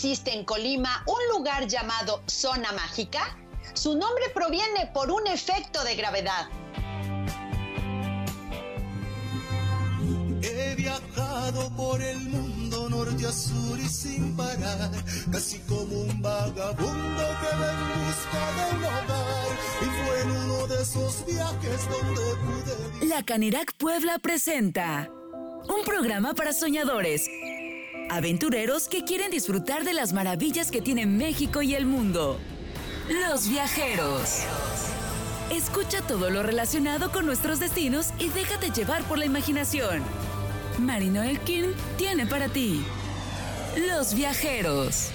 existe en Colima un lugar llamado Zona Mágica? Su nombre proviene por un efecto de gravedad. He viajado por el mundo norte a sur y sin parar, casi como un vagabundo que va en busca de un hogar. Y fue en uno de esos viajes donde pude. La Canirac Puebla presenta un programa para soñadores, aventureros que quieren disfrutar de las maravillas que tiene México y el mundo. Los viajeros. Escucha todo lo relacionado con nuestros destinos y déjate llevar por la imaginación. Marino Elkin tiene para ti Los Viajeros.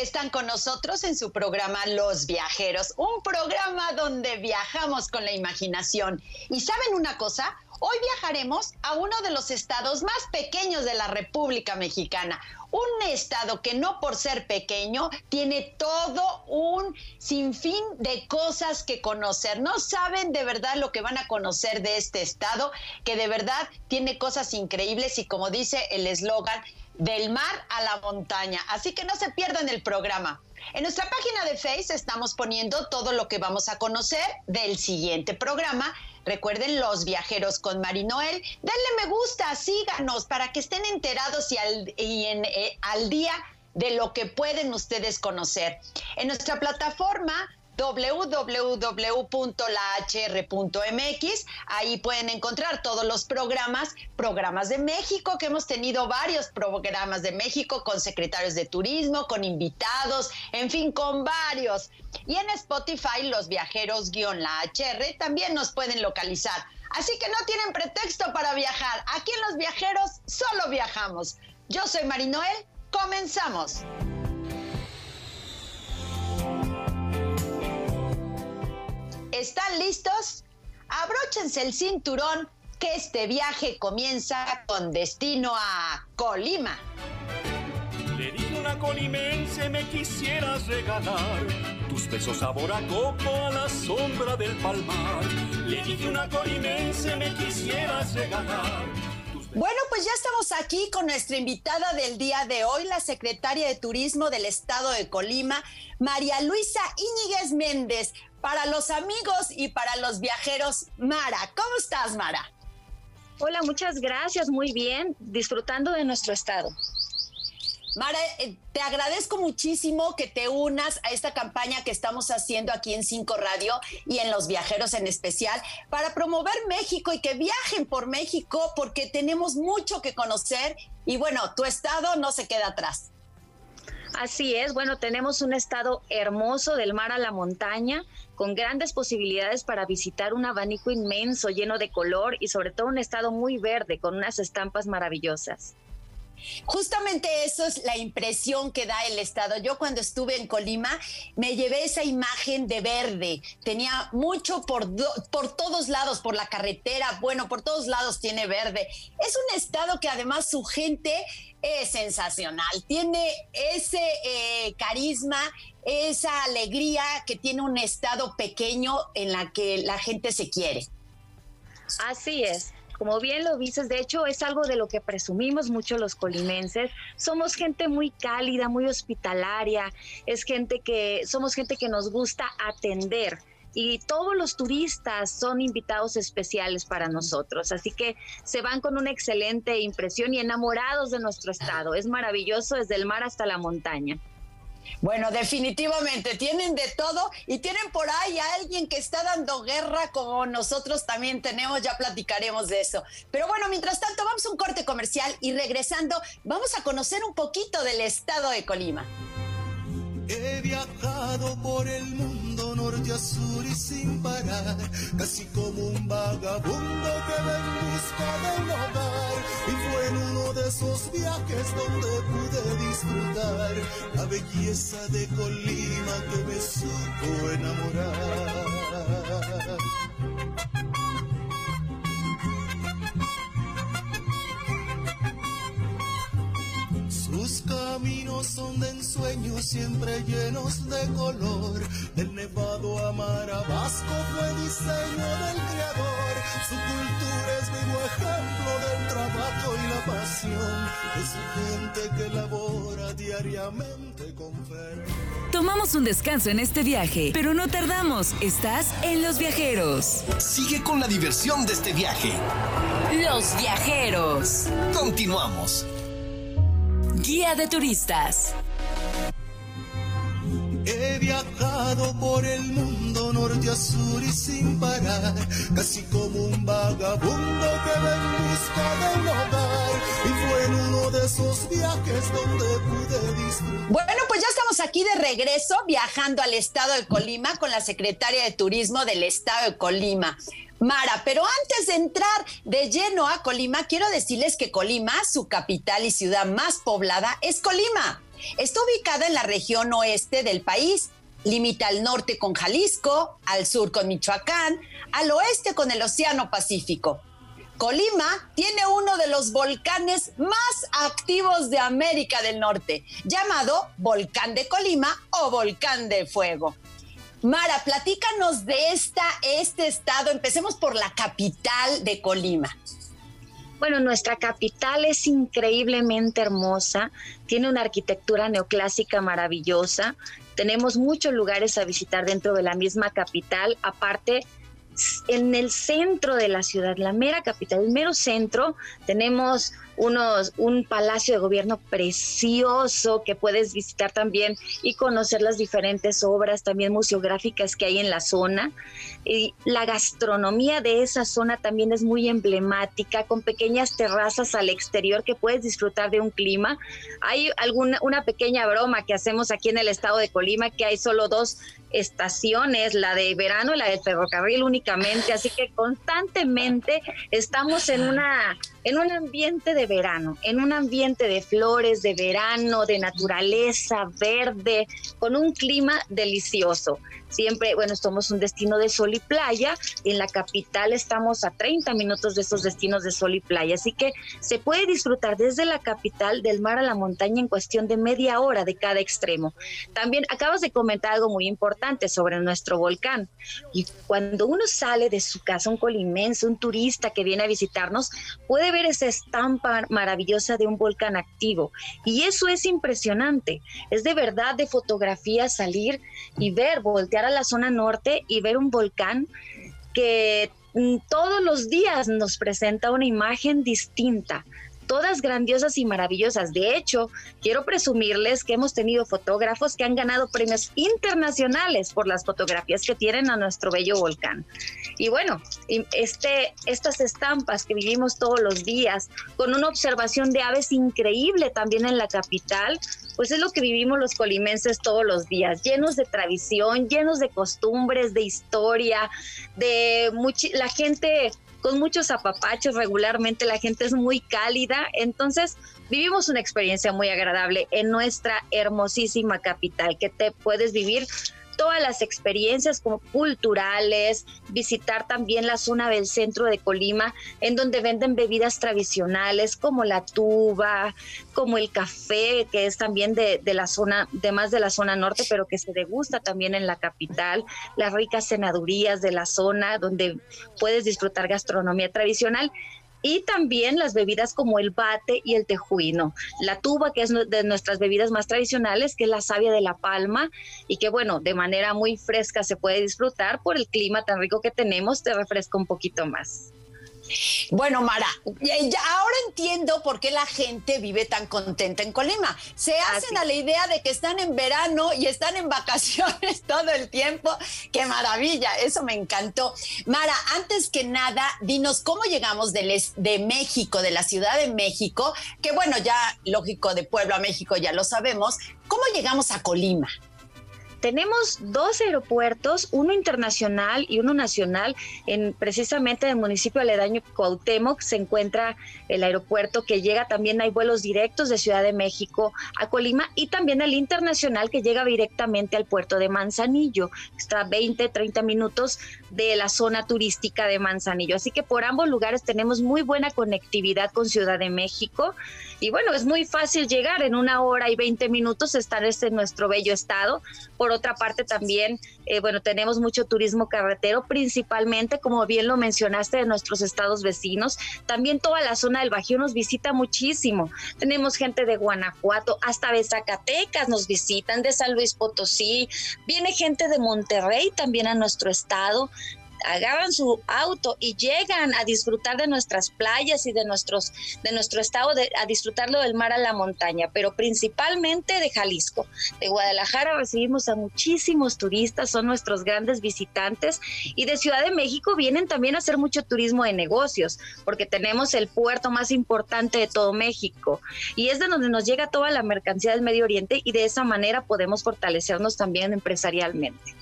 Están con nosotros en su programa Los Viajeros, un programa donde viajamos con la imaginación. ¿Y saben una cosa? Hoy viajaremos a uno de los estados más pequeños de la República Mexicana, un estado que no por ser pequeño tiene todo un sinfín de cosas que conocer. No saben de verdad lo que van a conocer de este estado, que de verdad tiene cosas increíbles y como dice el eslogan, del mar a la montaña. Así que no se pierdan el programa. En nuestra página de Facebook estamos poniendo todo lo que vamos a conocer del siguiente programa. Recuerden los viajeros con Marinoel. Denle me gusta, síganos para que estén enterados y al, eh, al día de lo que pueden ustedes conocer. En nuestra plataforma www.lahr.mx. Ahí pueden encontrar todos los programas, programas de México, que hemos tenido varios programas de México con secretarios de turismo, con invitados, en fin, con varios. Y en Spotify, los viajeros-la HR también nos pueden localizar. Así que no tienen pretexto para viajar. Aquí en Los Viajeros solo viajamos. Yo soy Marinoel. Comenzamos. ¿Están listos? Abróchense el cinturón que este viaje comienza con destino a Colima. Le dije una colimense me quisieras regalar tus besos sabor a coco a la sombra del palmar. Le dije una colimense me quisieras regalar bueno, pues ya estamos aquí con nuestra invitada del día de hoy, la secretaria de Turismo del Estado de Colima, María Luisa Íñiguez Méndez. Para los amigos y para los viajeros, Mara, ¿cómo estás, Mara? Hola, muchas gracias, muy bien, disfrutando de nuestro estado. Mara, eh, te agradezco muchísimo que te unas a esta campaña que estamos haciendo aquí en Cinco Radio y en Los Viajeros en especial para promover México y que viajen por México porque tenemos mucho que conocer y bueno, tu estado no se queda atrás. Así es, bueno, tenemos un estado hermoso del mar a la montaña, con grandes posibilidades para visitar un abanico inmenso, lleno de color y sobre todo un estado muy verde, con unas estampas maravillosas. Justamente eso es la impresión que da el Estado. Yo cuando estuve en Colima me llevé esa imagen de verde. Tenía mucho por, por todos lados, por la carretera, bueno, por todos lados tiene verde. Es un Estado que además su gente es sensacional. Tiene ese eh, carisma, esa alegría que tiene un Estado pequeño en la que la gente se quiere. Así es. Como bien lo dices, de hecho es algo de lo que presumimos mucho los colimenses. Somos gente muy cálida, muy hospitalaria, es gente que somos gente que nos gusta atender y todos los turistas son invitados especiales para nosotros. Así que se van con una excelente impresión y enamorados de nuestro estado. Es maravilloso desde el mar hasta la montaña. Bueno, definitivamente tienen de todo y tienen por ahí a alguien que está dando guerra como nosotros también tenemos, ya platicaremos de eso. Pero bueno, mientras tanto vamos a un corte comercial y regresando vamos a conocer un poquito del estado de Colima. He viajado por el mundo norte a sur y sin parar, casi como un vagabundo que va de un. En uno de esos viajes donde pude disfrutar la belleza de Colima que me supo enamorar. Tus caminos son de ensueños siempre llenos de color. Del nevado a Marabasco fue diseño del creador. Su cultura es vivo ejemplo del trabajo y la pasión de su gente que labora diariamente con fe. Tomamos un descanso en este viaje, pero no tardamos. Estás en Los Viajeros. Sigue con la diversión de este viaje. Los Viajeros. Continuamos. Guía de turistas. He viajado por el mundo norte a sur y sin parar, casi como un vagabundo que va en busca de un hogar. Y fue en uno de esos viajes donde pude disfrutar. Bueno, pues ya estamos aquí de regreso viajando al estado de Colima con la secretaria de Turismo del estado de Colima. Mara, pero antes de entrar de lleno a Colima, quiero decirles que Colima, su capital y ciudad más poblada, es Colima. Está ubicada en la región oeste del país. Limita al norte con Jalisco, al sur con Michoacán, al oeste con el Océano Pacífico. Colima tiene uno de los volcanes más activos de América del Norte, llamado Volcán de Colima o Volcán de Fuego. Mara, platícanos de esta, este estado. Empecemos por la capital de Colima. Bueno, nuestra capital es increíblemente hermosa, tiene una arquitectura neoclásica maravillosa, tenemos muchos lugares a visitar dentro de la misma capital, aparte en el centro de la ciudad, la mera capital, el mero centro, tenemos unos, un palacio de gobierno precioso que puedes visitar también y conocer las diferentes obras también museográficas que hay en la zona. Y la gastronomía de esa zona también es muy emblemática, con pequeñas terrazas al exterior que puedes disfrutar de un clima. Hay alguna una pequeña broma que hacemos aquí en el estado de Colima, que hay solo dos estaciones, la de verano y la del ferrocarril únicamente, así que constantemente estamos en una en un ambiente de verano, en un ambiente de flores, de verano, de naturaleza verde, con un clima delicioso. Siempre, bueno, somos un destino de sol y playa. En la capital estamos a 30 minutos de esos destinos de sol y playa. Así que se puede disfrutar desde la capital del mar a la montaña en cuestión de media hora de cada extremo. También acabas de comentar algo muy importante sobre nuestro volcán. Y cuando uno sale de su casa, un colimense, un turista que viene a visitarnos, puede ver esa estampa maravillosa de un volcán activo. Y eso es impresionante. Es de verdad de fotografía salir y ver, voltear a la zona norte y ver un volcán que mm, todos los días nos presenta una imagen distinta todas grandiosas y maravillosas. De hecho, quiero presumirles que hemos tenido fotógrafos que han ganado premios internacionales por las fotografías que tienen a nuestro bello volcán. Y bueno, este, estas estampas que vivimos todos los días, con una observación de aves increíble también en la capital, pues es lo que vivimos los colimenses todos los días, llenos de tradición, llenos de costumbres, de historia, de la gente con muchos apapachos regularmente, la gente es muy cálida, entonces vivimos una experiencia muy agradable en nuestra hermosísima capital, que te puedes vivir todas las experiencias como culturales, visitar también la zona del centro de Colima, en donde venden bebidas tradicionales como la tuba, como el café, que es también de, de la zona, de más de la zona norte, pero que se degusta también en la capital, las ricas cenadurías de la zona, donde puedes disfrutar gastronomía tradicional y también las bebidas como el bate y el tejuino. La tuba, que es de nuestras bebidas más tradicionales, que es la savia de la palma y que, bueno, de manera muy fresca se puede disfrutar por el clima tan rico que tenemos, te refresca un poquito más. Bueno, Mara, ahora entiendo por qué la gente vive tan contenta en Colima. Se hacen a la idea de que están en verano y están en vacaciones todo el tiempo. ¡Qué maravilla! Eso me encantó. Mara, antes que nada, dinos cómo llegamos de, de México, de la Ciudad de México, que bueno, ya lógico, de Pueblo a México ya lo sabemos. ¿Cómo llegamos a Colima? Tenemos dos aeropuertos, uno internacional y uno nacional. En precisamente en el municipio aledaño Cuauhtémoc se encuentra el aeropuerto que llega también hay vuelos directos de Ciudad de México a Colima y también el internacional que llega directamente al puerto de Manzanillo. Está a 20, 30 minutos de la zona turística de Manzanillo. Así que por ambos lugares tenemos muy buena conectividad con Ciudad de México. Y bueno, es muy fácil llegar en una hora y 20 minutos estar en nuestro bello estado. Otra parte, también, eh, bueno, tenemos mucho turismo carretero, principalmente, como bien lo mencionaste, de nuestros estados vecinos. También toda la zona del Bajío nos visita muchísimo. Tenemos gente de Guanajuato, hasta de Zacatecas nos visitan, de San Luis Potosí. Viene gente de Monterrey también a nuestro estado agarran su auto y llegan a disfrutar de nuestras playas y de nuestros de nuestro estado de, a disfrutarlo del mar a la montaña, pero principalmente de Jalisco. De Guadalajara recibimos a muchísimos turistas, son nuestros grandes visitantes y de Ciudad de México vienen también a hacer mucho turismo de negocios, porque tenemos el puerto más importante de todo México y es de donde nos llega toda la mercancía del Medio Oriente y de esa manera podemos fortalecernos también empresarialmente.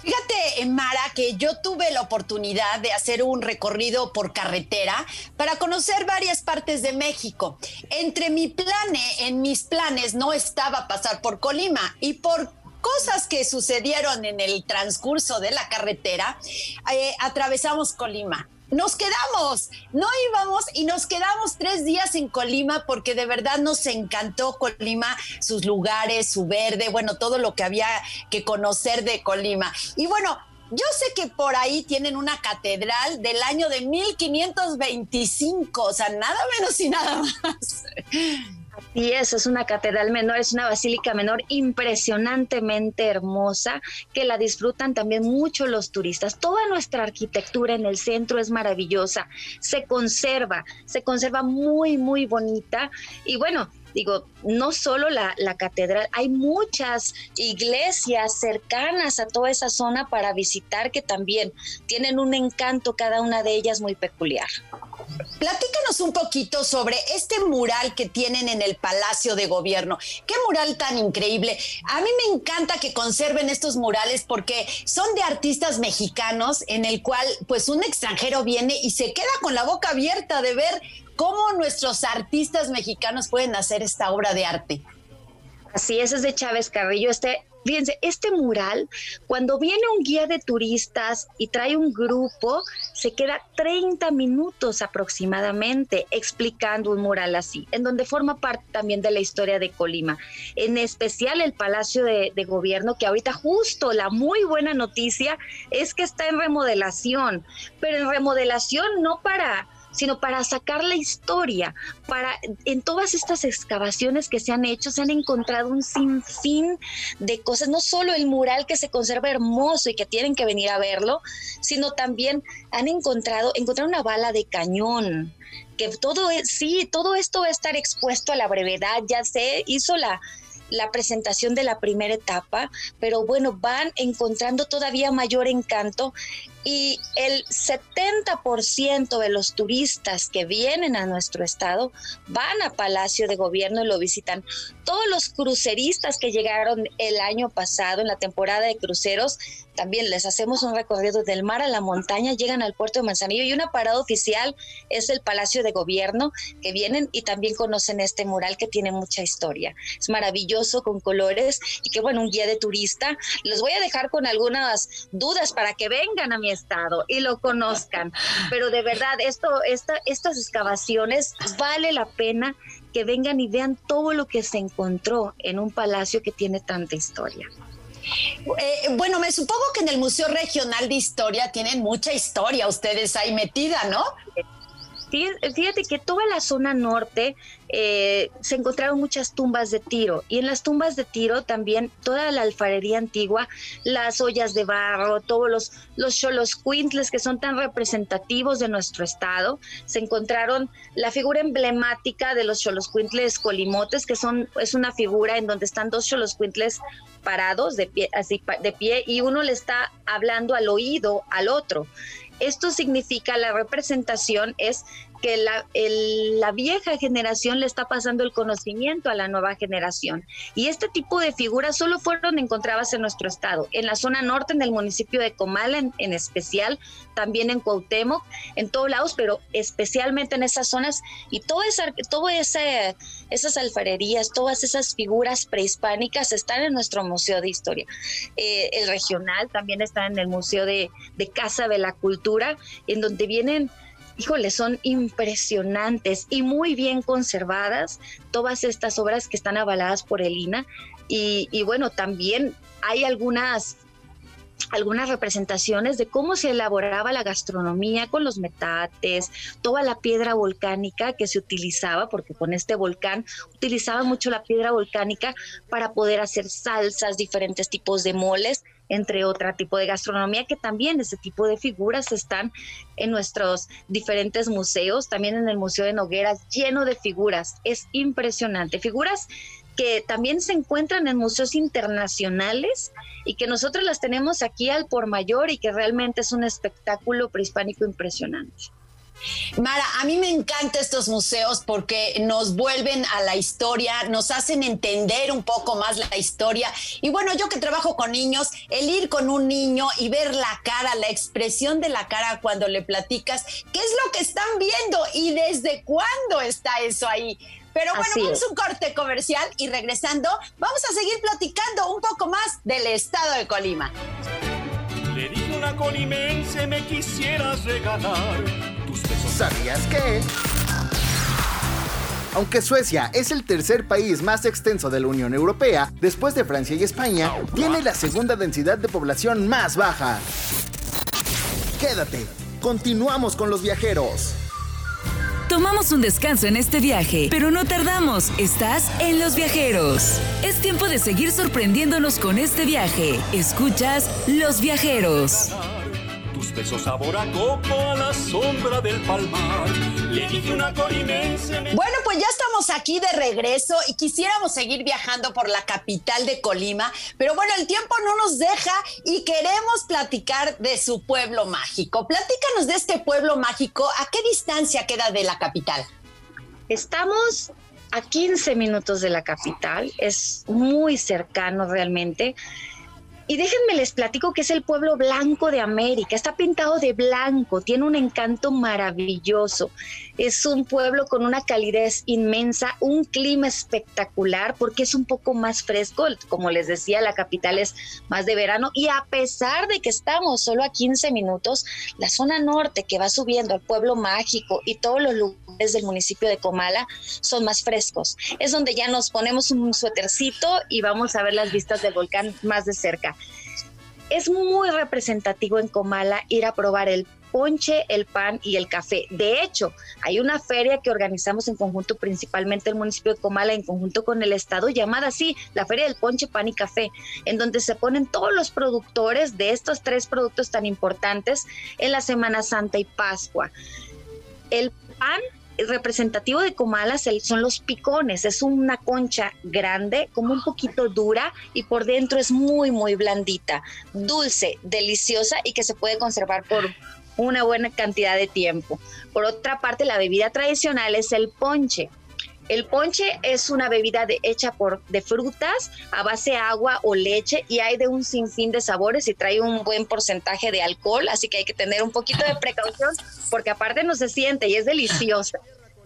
Fíjate, Mara, que yo tuve la oportunidad de hacer un recorrido por carretera para conocer varias partes de México. Entre mi plane, en mis planes no estaba pasar por Colima y por cosas que sucedieron en el transcurso de la carretera, eh, atravesamos Colima nos quedamos, no íbamos y nos quedamos tres días en Colima porque de verdad nos encantó Colima, sus lugares, su verde, bueno, todo lo que había que conocer de Colima. Y bueno, yo sé que por ahí tienen una catedral del año de 1525, o sea, nada menos y nada más. Y eso es una catedral menor, es una basílica menor impresionantemente hermosa que la disfrutan también mucho los turistas. Toda nuestra arquitectura en el centro es maravillosa, se conserva, se conserva muy, muy bonita. Y bueno, digo, no solo la, la, catedral, hay muchas iglesias cercanas a toda esa zona para visitar que también tienen un encanto, cada una de ellas muy peculiar. Platícanos un poquito sobre este mural que tienen en el Palacio de Gobierno. Qué mural tan increíble. A mí me encanta que conserven estos murales porque son de artistas mexicanos en el cual pues un extranjero viene y se queda con la boca abierta de ver cómo nuestros artistas mexicanos pueden hacer esta obra de arte. Así es, es de Chávez Carrillo. Este Fíjense, este mural, cuando viene un guía de turistas y trae un grupo, se queda 30 minutos aproximadamente explicando un mural así, en donde forma parte también de la historia de Colima. En especial el Palacio de, de Gobierno, que ahorita justo la muy buena noticia es que está en remodelación, pero en remodelación no para sino para sacar la historia, para en todas estas excavaciones que se han hecho se han encontrado un sinfín de cosas, no solo el mural que se conserva hermoso y que tienen que venir a verlo, sino también han encontrado encontrar una bala de cañón, que todo es, sí, todo esto va a estar expuesto a la brevedad, ya se hizo la la presentación de la primera etapa, pero bueno, van encontrando todavía mayor encanto y el 70% de los turistas que vienen a nuestro estado van a Palacio de Gobierno y lo visitan. Todos los cruceristas que llegaron el año pasado en la temporada de cruceros también les hacemos un recorrido del mar a la montaña, llegan al puerto de Manzanillo y una parada oficial es el Palacio de Gobierno, que vienen y también conocen este mural que tiene mucha historia. Es maravilloso con colores y que bueno, un guía de turista. Los voy a dejar con algunas dudas para que vengan a mi estado y lo conozcan. Pero de verdad, esto, esta, estas excavaciones vale la pena que vengan y vean todo lo que se encontró en un palacio que tiene tanta historia. Eh, bueno, me supongo que en el Museo Regional de Historia tienen mucha historia ustedes ahí metida, ¿no? Fíjate que toda la zona norte eh, se encontraron muchas tumbas de tiro y en las tumbas de tiro también toda la alfarería antigua, las ollas de barro, todos los, los quintles que son tan representativos de nuestro estado, se encontraron la figura emblemática de los quintles colimotes, que son, es una figura en donde están dos quintles parados de pie, así de pie y uno le está hablando al oído al otro. Esto significa la representación es que la, la vieja generación le está pasando el conocimiento a la nueva generación. Y este tipo de figuras solo fueron encontradas en nuestro estado, en la zona norte, en el municipio de Comala en, especial, también en Cuauhtémoc, en todos lados, pero especialmente en esas zonas. Y todo esa, todo ese, esas alfarerías, todas esas figuras prehispánicas están en nuestro Museo de Historia. Eh, el regional también está en el Museo de, de Casa de la Cultura, en donde vienen híjole, son impresionantes y muy bien conservadas todas estas obras que están avaladas por el INA. Y, bueno, también hay algunas algunas representaciones de cómo se elaboraba la gastronomía con los metates, toda la piedra volcánica que se utilizaba, porque con este volcán utilizaba mucho la piedra volcánica para poder hacer salsas, diferentes tipos de moles entre otro tipo de gastronomía, que también ese tipo de figuras están en nuestros diferentes museos, también en el Museo de Nogueras, lleno de figuras. Es impresionante. Figuras que también se encuentran en museos internacionales y que nosotros las tenemos aquí al por mayor y que realmente es un espectáculo prehispánico impresionante. Mara, a mí me encantan estos museos porque nos vuelven a la historia, nos hacen entender un poco más la historia. Y bueno, yo que trabajo con niños, el ir con un niño y ver la cara, la expresión de la cara cuando le platicas, qué es lo que están viendo y desde cuándo está eso ahí. Pero bueno, vamos a un corte comercial y regresando, vamos a seguir platicando un poco más del estado de Colima. Le dije una colimense, me quisieras regalar ¿Sabías que? Aunque Suecia es el tercer país más extenso de la Unión Europea, después de Francia y España, tiene la segunda densidad de población más baja. Quédate, continuamos con los viajeros. Tomamos un descanso en este viaje, pero no tardamos. Estás en Los Viajeros. Es tiempo de seguir sorprendiéndonos con este viaje. Escuchas Los Viajeros besos sabor a coco a la sombra del palmar. Le dije una colimense. Bueno, pues ya estamos aquí de regreso y quisiéramos seguir viajando por la capital de Colima, pero bueno, el tiempo no nos deja y queremos platicar de su pueblo mágico. Platícanos de este pueblo mágico, ¿a qué distancia queda de la capital? Estamos a 15 minutos de la capital, es muy cercano realmente. Y déjenme les platico que es el pueblo blanco de América. Está pintado de blanco, tiene un encanto maravilloso. Es un pueblo con una calidez inmensa, un clima espectacular porque es un poco más fresco. Como les decía, la capital es más de verano. Y a pesar de que estamos solo a 15 minutos, la zona norte que va subiendo al pueblo mágico y todos los lugares del municipio de Comala son más frescos. Es donde ya nos ponemos un suétercito y vamos a ver las vistas del volcán más de cerca es muy representativo en Comala ir a probar el ponche, el pan y el café. De hecho, hay una feria que organizamos en conjunto, principalmente el municipio de Comala, en conjunto con el Estado, llamada así, la Feria del Ponche, Pan y Café, en donde se ponen todos los productores de estos tres productos tan importantes en la Semana Santa y Pascua. El pan representativo de Comala son los picones. Es una concha grande, como un poquito dura y por dentro es muy, muy blandita, dulce, deliciosa y que se puede conservar por una buena cantidad de tiempo. Por otra parte, la bebida tradicional es el ponche. El ponche es una bebida hecha por, de frutas a base de agua o leche y hay de un sinfín de sabores y trae un buen porcentaje de alcohol, así que hay que tener un poquito de precaución porque aparte no se siente y es deliciosa.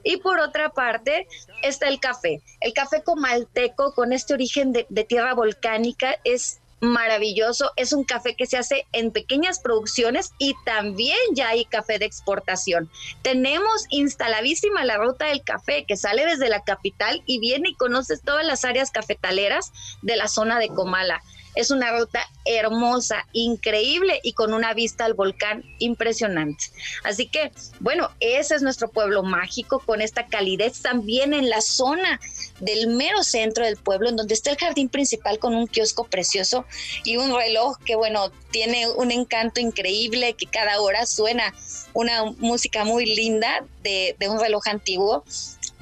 Y por otra parte está el café. El café comalteco con este origen de, de tierra volcánica es maravilloso. Es un café que se hace en pequeñas producciones y también ya hay café de exportación. Tenemos instaladísima la ruta del café que sale desde la capital y viene y conoces todas las áreas cafetaleras de la zona de Comala. Es una ruta hermosa, increíble y con una vista al volcán impresionante. Así que, bueno, ese es nuestro pueblo mágico con esta calidez también en la zona del mero centro del pueblo, en donde está el jardín principal con un kiosco precioso y un reloj que, bueno, tiene un encanto increíble, que cada hora suena una música muy linda de, de un reloj antiguo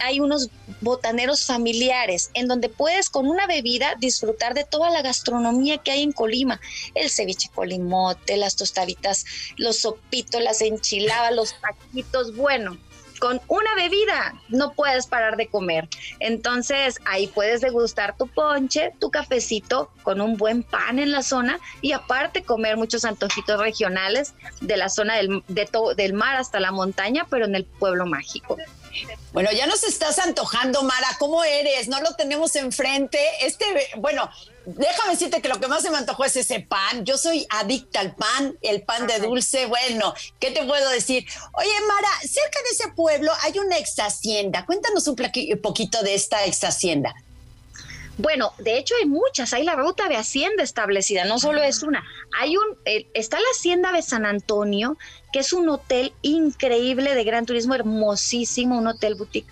hay unos botaneros familiares en donde puedes con una bebida disfrutar de toda la gastronomía que hay en Colima, el ceviche colimote, las tostaditas, los sopitos, las enchiladas, los taquitos, bueno, con una bebida, no puedes parar de comer. Entonces ahí puedes degustar tu ponche, tu cafecito con un buen pan en la zona y aparte comer muchos antojitos regionales de la zona del, del mar hasta la montaña, pero en el pueblo mágico. Bueno, ya nos estás antojando, Mara. ¿Cómo eres? No lo tenemos enfrente. Este, bueno, déjame decirte que lo que más se me antojó es ese pan. Yo soy adicta al pan, el pan de dulce. Bueno, ¿qué te puedo decir? Oye, Mara, cerca de ese pueblo hay una ex hacienda. Cuéntanos un poquito de esta ex hacienda. Bueno, de hecho hay muchas, hay la ruta de hacienda establecida, no solo es una. Hay un, eh, está la hacienda de San Antonio, que es un hotel increíble de gran turismo, hermosísimo, un hotel boutique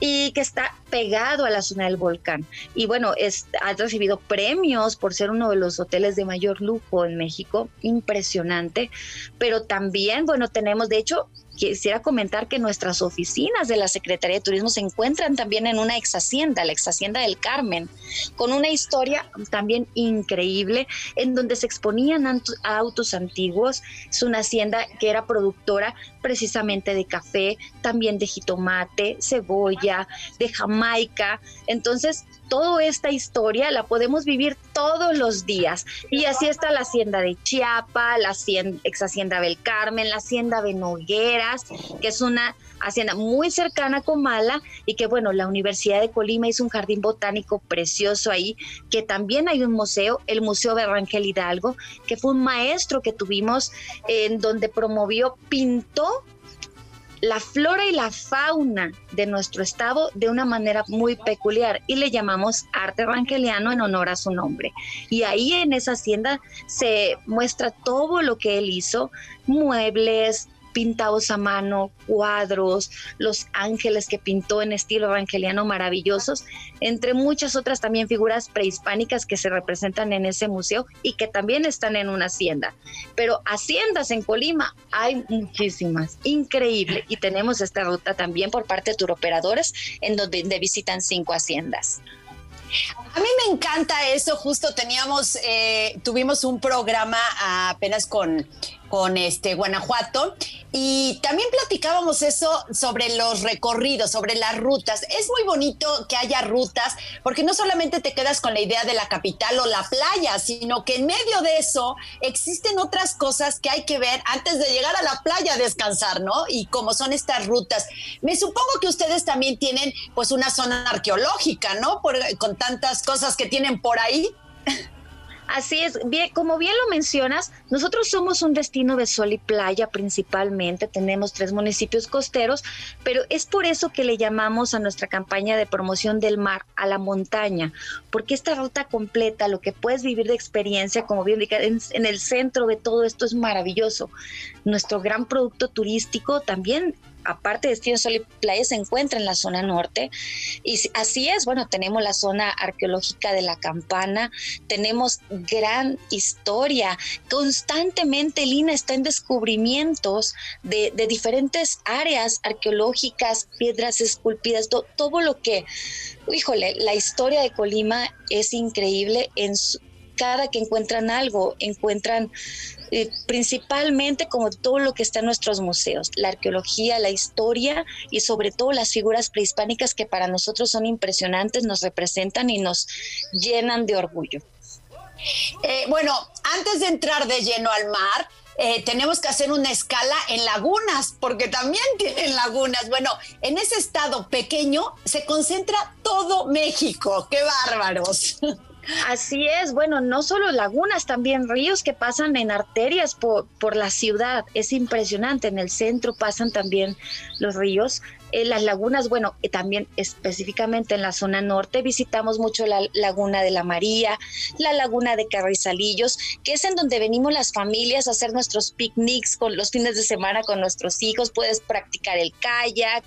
y que está pegado a la zona del volcán. Y bueno, es, ha recibido premios por ser uno de los hoteles de mayor lujo en México, impresionante. Pero también, bueno, tenemos, de hecho, quisiera comentar que nuestras oficinas de la Secretaría de Turismo se encuentran también en una ex hacienda, la ex hacienda del Carmen, con una historia también increíble en donde se exponían autos antiguos. Es una hacienda que era productora precisamente de café, también de jitomate, cebolla, de Jamaica. Entonces, toda esta historia la podemos vivir todos los días. Y así está la hacienda de Chiapa, la ex hacienda del Carmen, la hacienda de Nogueras, que es una hacienda muy cercana a Comala y que bueno, la Universidad de Colima hizo un jardín botánico precioso ahí, que también hay un museo, el Museo de Rangel Hidalgo, que fue un maestro que tuvimos en donde promovió, pintó la flora y la fauna de nuestro estado de una manera muy peculiar y le llamamos arte evangeliano en honor a su nombre. Y ahí en esa hacienda se muestra todo lo que él hizo, muebles, pintados a mano, cuadros, los ángeles que pintó en estilo evangeliano maravillosos, entre muchas otras también figuras prehispánicas que se representan en ese museo y que también están en una hacienda. Pero haciendas en Colima hay muchísimas, increíble. Y tenemos esta ruta también por parte de turoperadores en donde visitan cinco haciendas. A mí me encanta eso, justo teníamos, eh, tuvimos un programa apenas con con este Guanajuato y también platicábamos eso sobre los recorridos, sobre las rutas. Es muy bonito que haya rutas porque no solamente te quedas con la idea de la capital o la playa, sino que en medio de eso existen otras cosas que hay que ver antes de llegar a la playa a descansar, ¿no? Y como son estas rutas. Me supongo que ustedes también tienen pues una zona arqueológica, ¿no? con tantas cosas que tienen por ahí. Así es, bien, como bien lo mencionas, nosotros somos un destino de sol y playa principalmente, tenemos tres municipios costeros, pero es por eso que le llamamos a nuestra campaña de promoción del mar a la montaña, porque esta ruta completa, lo que puedes vivir de experiencia, como bien en, en el centro de todo esto es maravilloso. Nuestro gran producto turístico también aparte de Destino Sol y Playa, se encuentra en la zona norte. Y así es, bueno, tenemos la zona arqueológica de la Campana, tenemos gran historia. Constantemente Lina está en descubrimientos de, diferentes áreas arqueológicas, piedras esculpidas, todo lo que, híjole, la historia de Colima es increíble en cada que encuentran algo, encuentran eh, principalmente como todo lo que está en nuestros museos, la arqueología, la historia y sobre todo las figuras prehispánicas que para nosotros son impresionantes, nos representan y nos llenan de orgullo. Eh, bueno, antes de entrar de lleno al mar, eh, tenemos que hacer una escala en lagunas, porque también tienen lagunas. Bueno, en ese estado pequeño se concentra todo México. ¡Qué bárbaros! Así es, bueno, no solo lagunas, también ríos que pasan en arterias por, por la ciudad. Es impresionante, en el centro pasan también los ríos. En las lagunas, bueno, también específicamente en la zona norte visitamos mucho la laguna de la María, la laguna de Carrizalillos, que es en donde venimos las familias a hacer nuestros picnics con los fines de semana con nuestros hijos. Puedes practicar el kayak,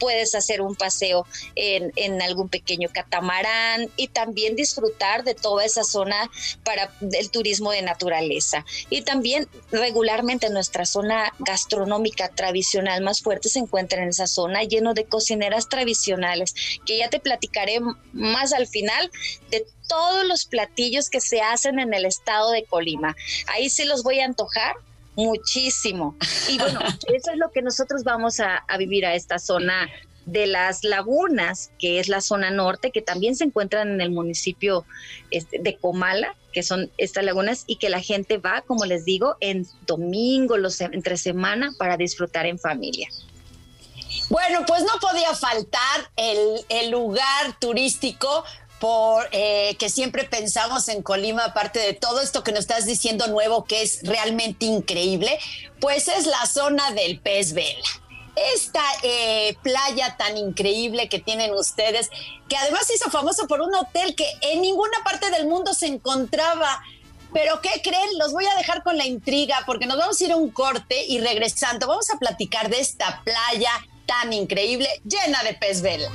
puedes hacer un paseo en, en algún pequeño catamarán y también disfrutar de toda esa zona para el turismo de naturaleza. Y también regularmente nuestra zona gastronómica tradicional más fuerte se encuentra en esa zona lleno de cocineras tradicionales, que ya te platicaré más al final de todos los platillos que se hacen en el estado de Colima. Ahí sí los voy a antojar muchísimo. Y bueno, eso es lo que nosotros vamos a, a vivir a esta zona de las lagunas, que es la zona norte, que también se encuentran en el municipio este, de Comala, que son estas lagunas, y que la gente va, como les digo, en domingo, los, entre semana, para disfrutar en familia. Bueno, pues no podía faltar el, lugar turístico por eh, que siempre pensamos en Colima, aparte de todo esto que nos estás diciendo nuevo, que es realmente increíble, pues es la zona del pez vela esta eh, playa tan increíble que tienen ustedes, que además se hizo famoso por un hotel que en ninguna parte del mundo se encontraba. Pero ¿qué creen? Los voy a dejar con la intriga porque nos vamos a ir a un corte y regresando vamos a platicar de esta playa tan increíble llena de pez vela.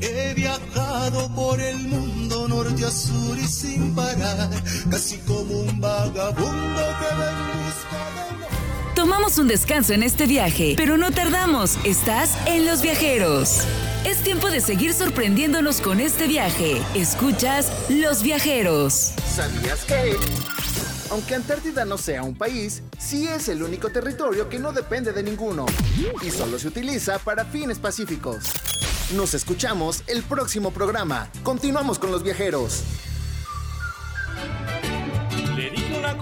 He viajado por el mundo norte a sur y sin parar, casi como un vagabundo que va en busca de Tomamos un descanso en este viaje, pero no tardamos. Estás en Los Viajeros. Es tiempo de seguir sorprendiéndonos con este viaje. Escuchas Los Viajeros. ¿Sabías que? Aunque Antártida no sea un país, sí es el único territorio que no depende de ninguno y solo se utiliza para fines pacíficos. Nos escuchamos el próximo programa. Continuamos con los viajeros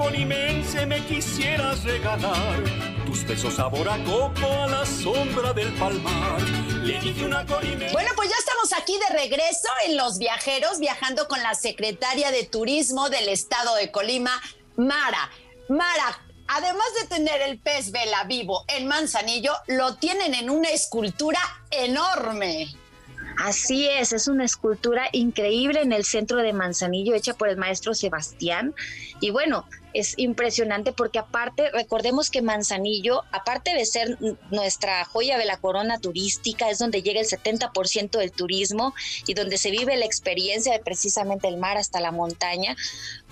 colimense me quisieras regalar tus besos sabor a coco a la sombra del palmar. Le dije una colimense. Bueno, pues ya estamos aquí de regreso en Los Viajeros, viajando con la secretaria de Turismo del estado de Colima, Mara. Mara, además de tener el pez vela vivo en Manzanillo, lo tienen en una escultura enorme. Así es, es una escultura increíble en el centro de Manzanillo, hecha por el maestro Sebastián. Y bueno, es impresionante porque aparte, recordemos que Manzanillo, aparte de ser nuestra joya de la corona turística, es donde llega el 70% del turismo y donde se vive la experiencia de precisamente el mar hasta la montaña,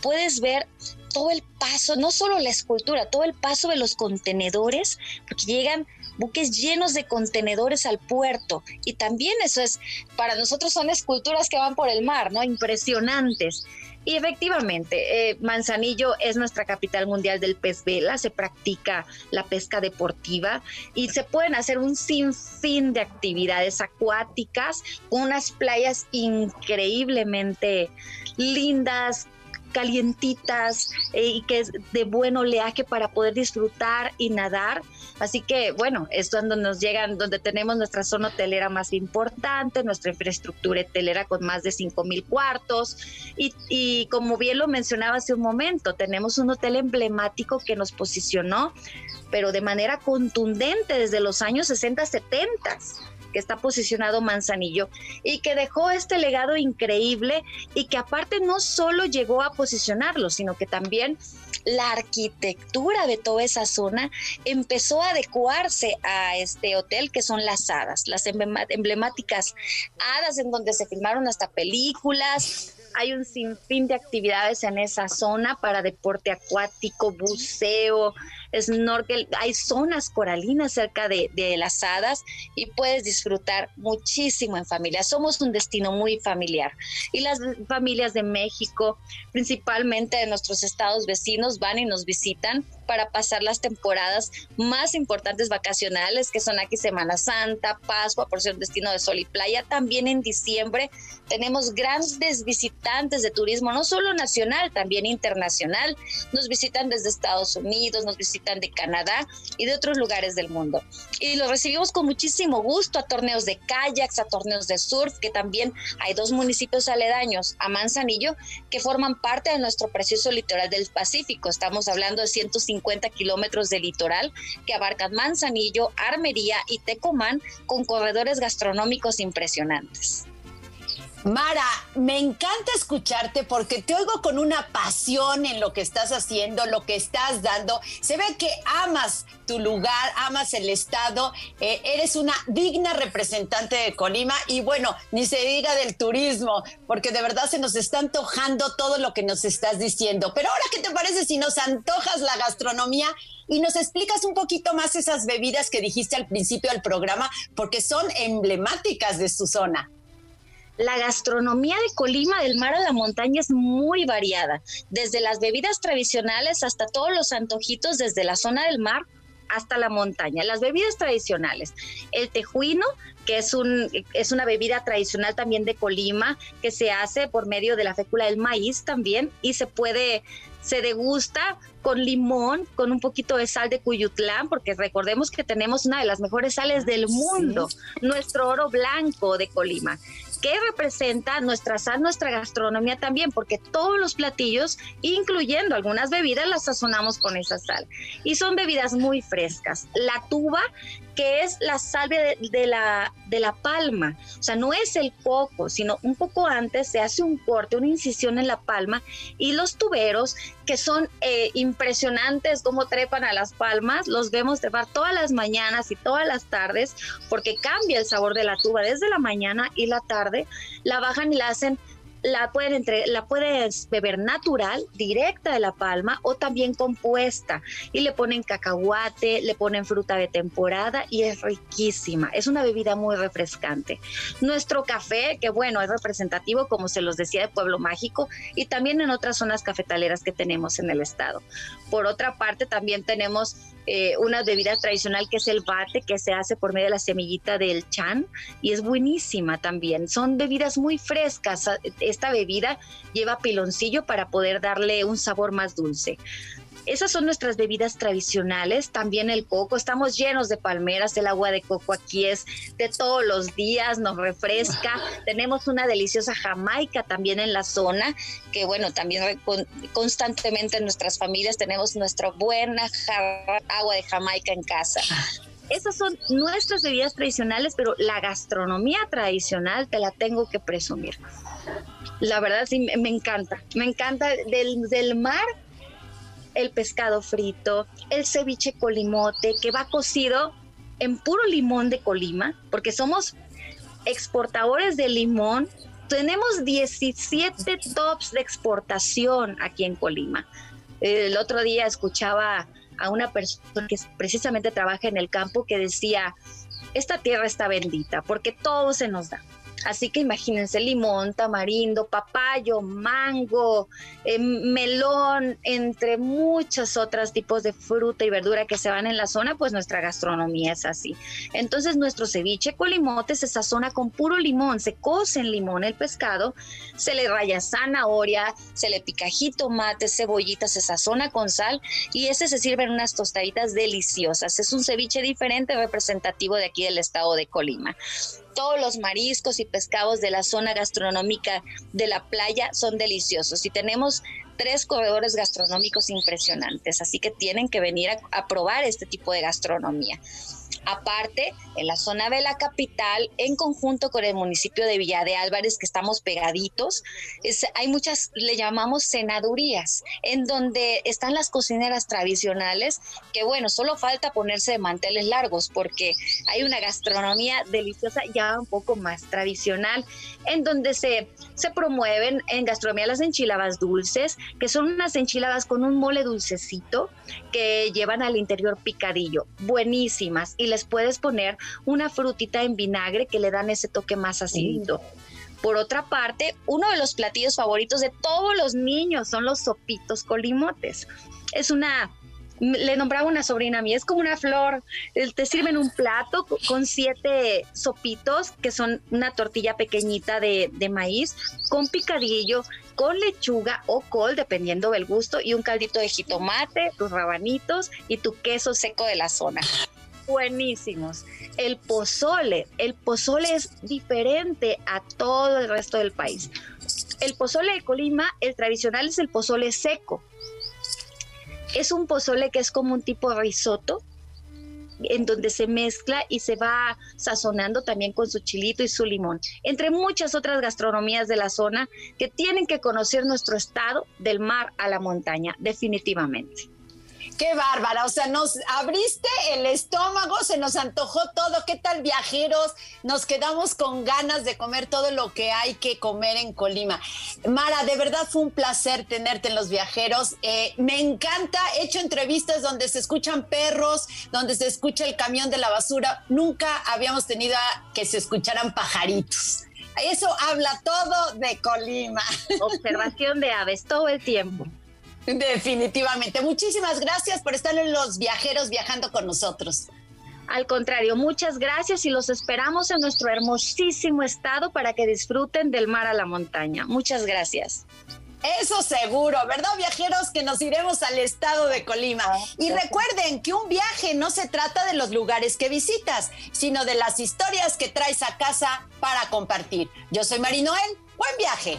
puedes ver todo el paso, no solo la escultura, todo el paso de los contenedores, porque llegan buques llenos de contenedores al puerto y también eso es, para nosotros son esculturas que van por el mar, ¿no? Impresionantes. Y efectivamente, eh, Manzanillo es nuestra capital mundial del pez vela, se practica la pesca deportiva y se pueden hacer un sinfín de actividades acuáticas, unas playas increíblemente lindas, calientitas eh, y que es de buen oleaje para poder disfrutar y nadar. Así que bueno, es donde nos llegan, donde tenemos nuestra zona hotelera más importante, nuestra infraestructura hotelera con más de 5 mil cuartos y, y como bien lo mencionaba hace un momento, tenemos un hotel emblemático que nos posicionó, pero de manera contundente desde los años 60, 70 que está posicionado Manzanillo y que dejó este legado increíble y que aparte no solo llegó a posicionarlo, sino que también la arquitectura de toda esa zona empezó a adecuarse a este hotel que son las hadas, las emblemáticas hadas en donde se filmaron hasta películas, hay un sinfín de actividades en esa zona para deporte acuático, buceo, snorkel, hay zonas coralinas cerca de, de, las hadas y puedes disfrutar muchísimo en familia. Somos un destino muy familiar y las familias de México, principalmente de nuestros estados vecinos, van y nos visitan para pasar las temporadas más importantes vacacionales, que son aquí Semana Santa, Pascua, por ser un destino de sol y playa. También en diciembre tenemos grandes visitantes de turismo, no solo nacional, también internacional. Nos visitan desde Estados Unidos, nos visitan de Canadá y de otros lugares del mundo. Y los recibimos con muchísimo gusto a torneos de kayaks, a torneos de surf, que también hay dos municipios aledaños a Manzanillo que forman parte de nuestro precioso litoral del Pacífico. Estamos hablando de 150 50 kilómetros de litoral que abarcan Manzanillo, Armería y Tecomán con corredores gastronómicos impresionantes. Mara, me encanta escucharte porque te oigo con una pasión en lo que estás haciendo, lo que estás dando. Se ve que amas tu lugar, amas el estado, eh, eres una digna representante de Colima y bueno, ni se diga del turismo, porque de verdad se nos está antojando todo lo que nos estás diciendo. Pero ahora, ¿qué te parece si nos antojas la gastronomía? y nos explicas un poquito más esas bebidas que dijiste al principio del programa, porque son emblemáticas de su zona. La gastronomía de Colima, del mar a la montaña, es muy variada, desde las bebidas tradicionales hasta todos los antojitos desde la zona del mar hasta la montaña. Las bebidas tradicionales, el tejuino, que es, un, es una bebida tradicional también de Colima, que se hace por medio de la fécula del maíz también y se puede se degusta con limón, con un poquito de sal de Cuyutlán, porque recordemos que tenemos una de las mejores sales del mundo, nuestro oro blanco de Colima que representa nuestra sal, nuestra gastronomía también, porque todos los platillos, incluyendo algunas bebidas, las sazonamos con esa sal. Y son bebidas muy frescas. La tuba, que es la sal de, la, de la palma, o sea, no es el coco, sino un poco antes se hace un corte, una incisión en la palma, y los tuberos, que son eh, impresionantes como trepan a las palmas, los vemos trepar todas las mañanas y todas las tardes, porque cambia el sabor de la tuba. Desde la mañana y la tarde la bajan y la hacen la pueden entre, la puedes beber natural, directa de la palma o también compuesta y le ponen cacahuate, le ponen fruta de temporada y es riquísima. Es una bebida muy refrescante. Nuestro café, que bueno, es representativo como se los decía de Pueblo Mágico y también en otras zonas cafetaleras que tenemos en el estado. Por otra parte, también tenemos eh, una bebida tradicional que es el bate, que se hace por medio de la semillita del chan y es buenísima también. Son bebidas muy frescas. Esta bebida lleva piloncillo para poder darle un sabor más dulce. Esas son nuestras bebidas tradicionales, también el coco, estamos llenos de palmeras, el agua de coco aquí es de todos los días, nos refresca, tenemos una deliciosa jamaica también en la zona, que bueno, también constantemente en nuestras familias tenemos nuestra buena agua de jamaica en casa esas son nuestras bebidas tradicionales, pero la gastronomía tradicional te la tengo que presumir. La verdad sí, me encanta, me encanta del, del mar el pescado frito, el ceviche colimote, que va cocido en puro limón de Colima, porque somos exportadores de limón. Tenemos 17 tops de exportación aquí en Colima. El otro día escuchaba a una persona que precisamente trabaja en el campo que decía, esta tierra está bendita porque todo se nos da. Así que imagínense limón, tamarindo, papayo, mango, eh, melón, entre muchos otros tipos de fruta y verdura que se van en la zona, pues nuestra gastronomía es así. Entonces nuestro ceviche con limote se sazona con puro limón, se cose en limón el pescado, se le raya zanahoria, se le pica jitomate, cebollita, se sazona con sal y ese se sirve en unas tostaditas deliciosas. Es un ceviche diferente representativo de aquí del estado de Colima todos los mariscos y pescados de la zona gastronómica de la playa son deliciosos y tenemos tres corredores gastronómicos impresionantes, así que tienen que venir a, probar este tipo de gastronomía. Aparte, en la zona de la capital, en conjunto con el municipio de Villa de Álvarez, que estamos pegaditos, hay muchas, le llamamos cenadurías, en donde están las cocineras tradicionales, que bueno, solo falta ponerse de manteles largos, porque hay una gastronomía deliciosa ya un poco más tradicional, en donde se, se promueven en gastronomía las enchiladas dulces, que son unas enchiladas con un mole dulcecito que llevan al interior picadillo, buenísimas y les puedes poner una frutita en vinagre que le dan ese toque más acidito. Por otra parte, uno de los platillos favoritos de todos los niños son los sopitos colimotes. Es una le nombraba una sobrina mía, es como una flor. Te sirven un plato con siete sopitos, que son una tortilla pequeñita de, de, maíz, con picadillo, con lechuga o col, dependiendo del gusto, y un caldito de jitomate, tus rabanitos y tu queso seco de la zona buenísimos. El pozole, el pozole es diferente a todo el resto del país. El pozole de Colima, el tradicional es el pozole seco. Es un pozole que es como un tipo risotto, en donde se mezcla y se va sazonando también con su chilito y su limón, entre muchas otras gastronomías de la zona que tienen que conocer nuestro estado del mar a la montaña, definitivamente. Qué bárbara, o sea, nos abriste el estómago, se nos antojó todo. ¿Qué tal viajeros? Nos quedamos con ganas de comer todo lo que hay que comer en Colima. Mara, de verdad fue un placer tenerte en los viajeros. Eh, me encanta, he hecho entrevistas donde se escuchan perros, donde se escucha el camión de la basura. Nunca habíamos tenido que se escucharan pajaritos. Eso habla todo de Colima. Observación de aves todo el tiempo. Definitivamente. Muchísimas gracias por estar en Los Viajeros viajando con nosotros. Al contrario, muchas gracias y los esperamos en nuestro hermosísimo estado para que disfruten del mar a la montaña. Muchas gracias. Eso seguro, ¿verdad, viajeros? Que nos iremos al estado de Colima. Y recuerden que un viaje no se trata de los lugares que visitas, sino de las historias que traes a casa para compartir. Yo soy Marinoel, buen viaje.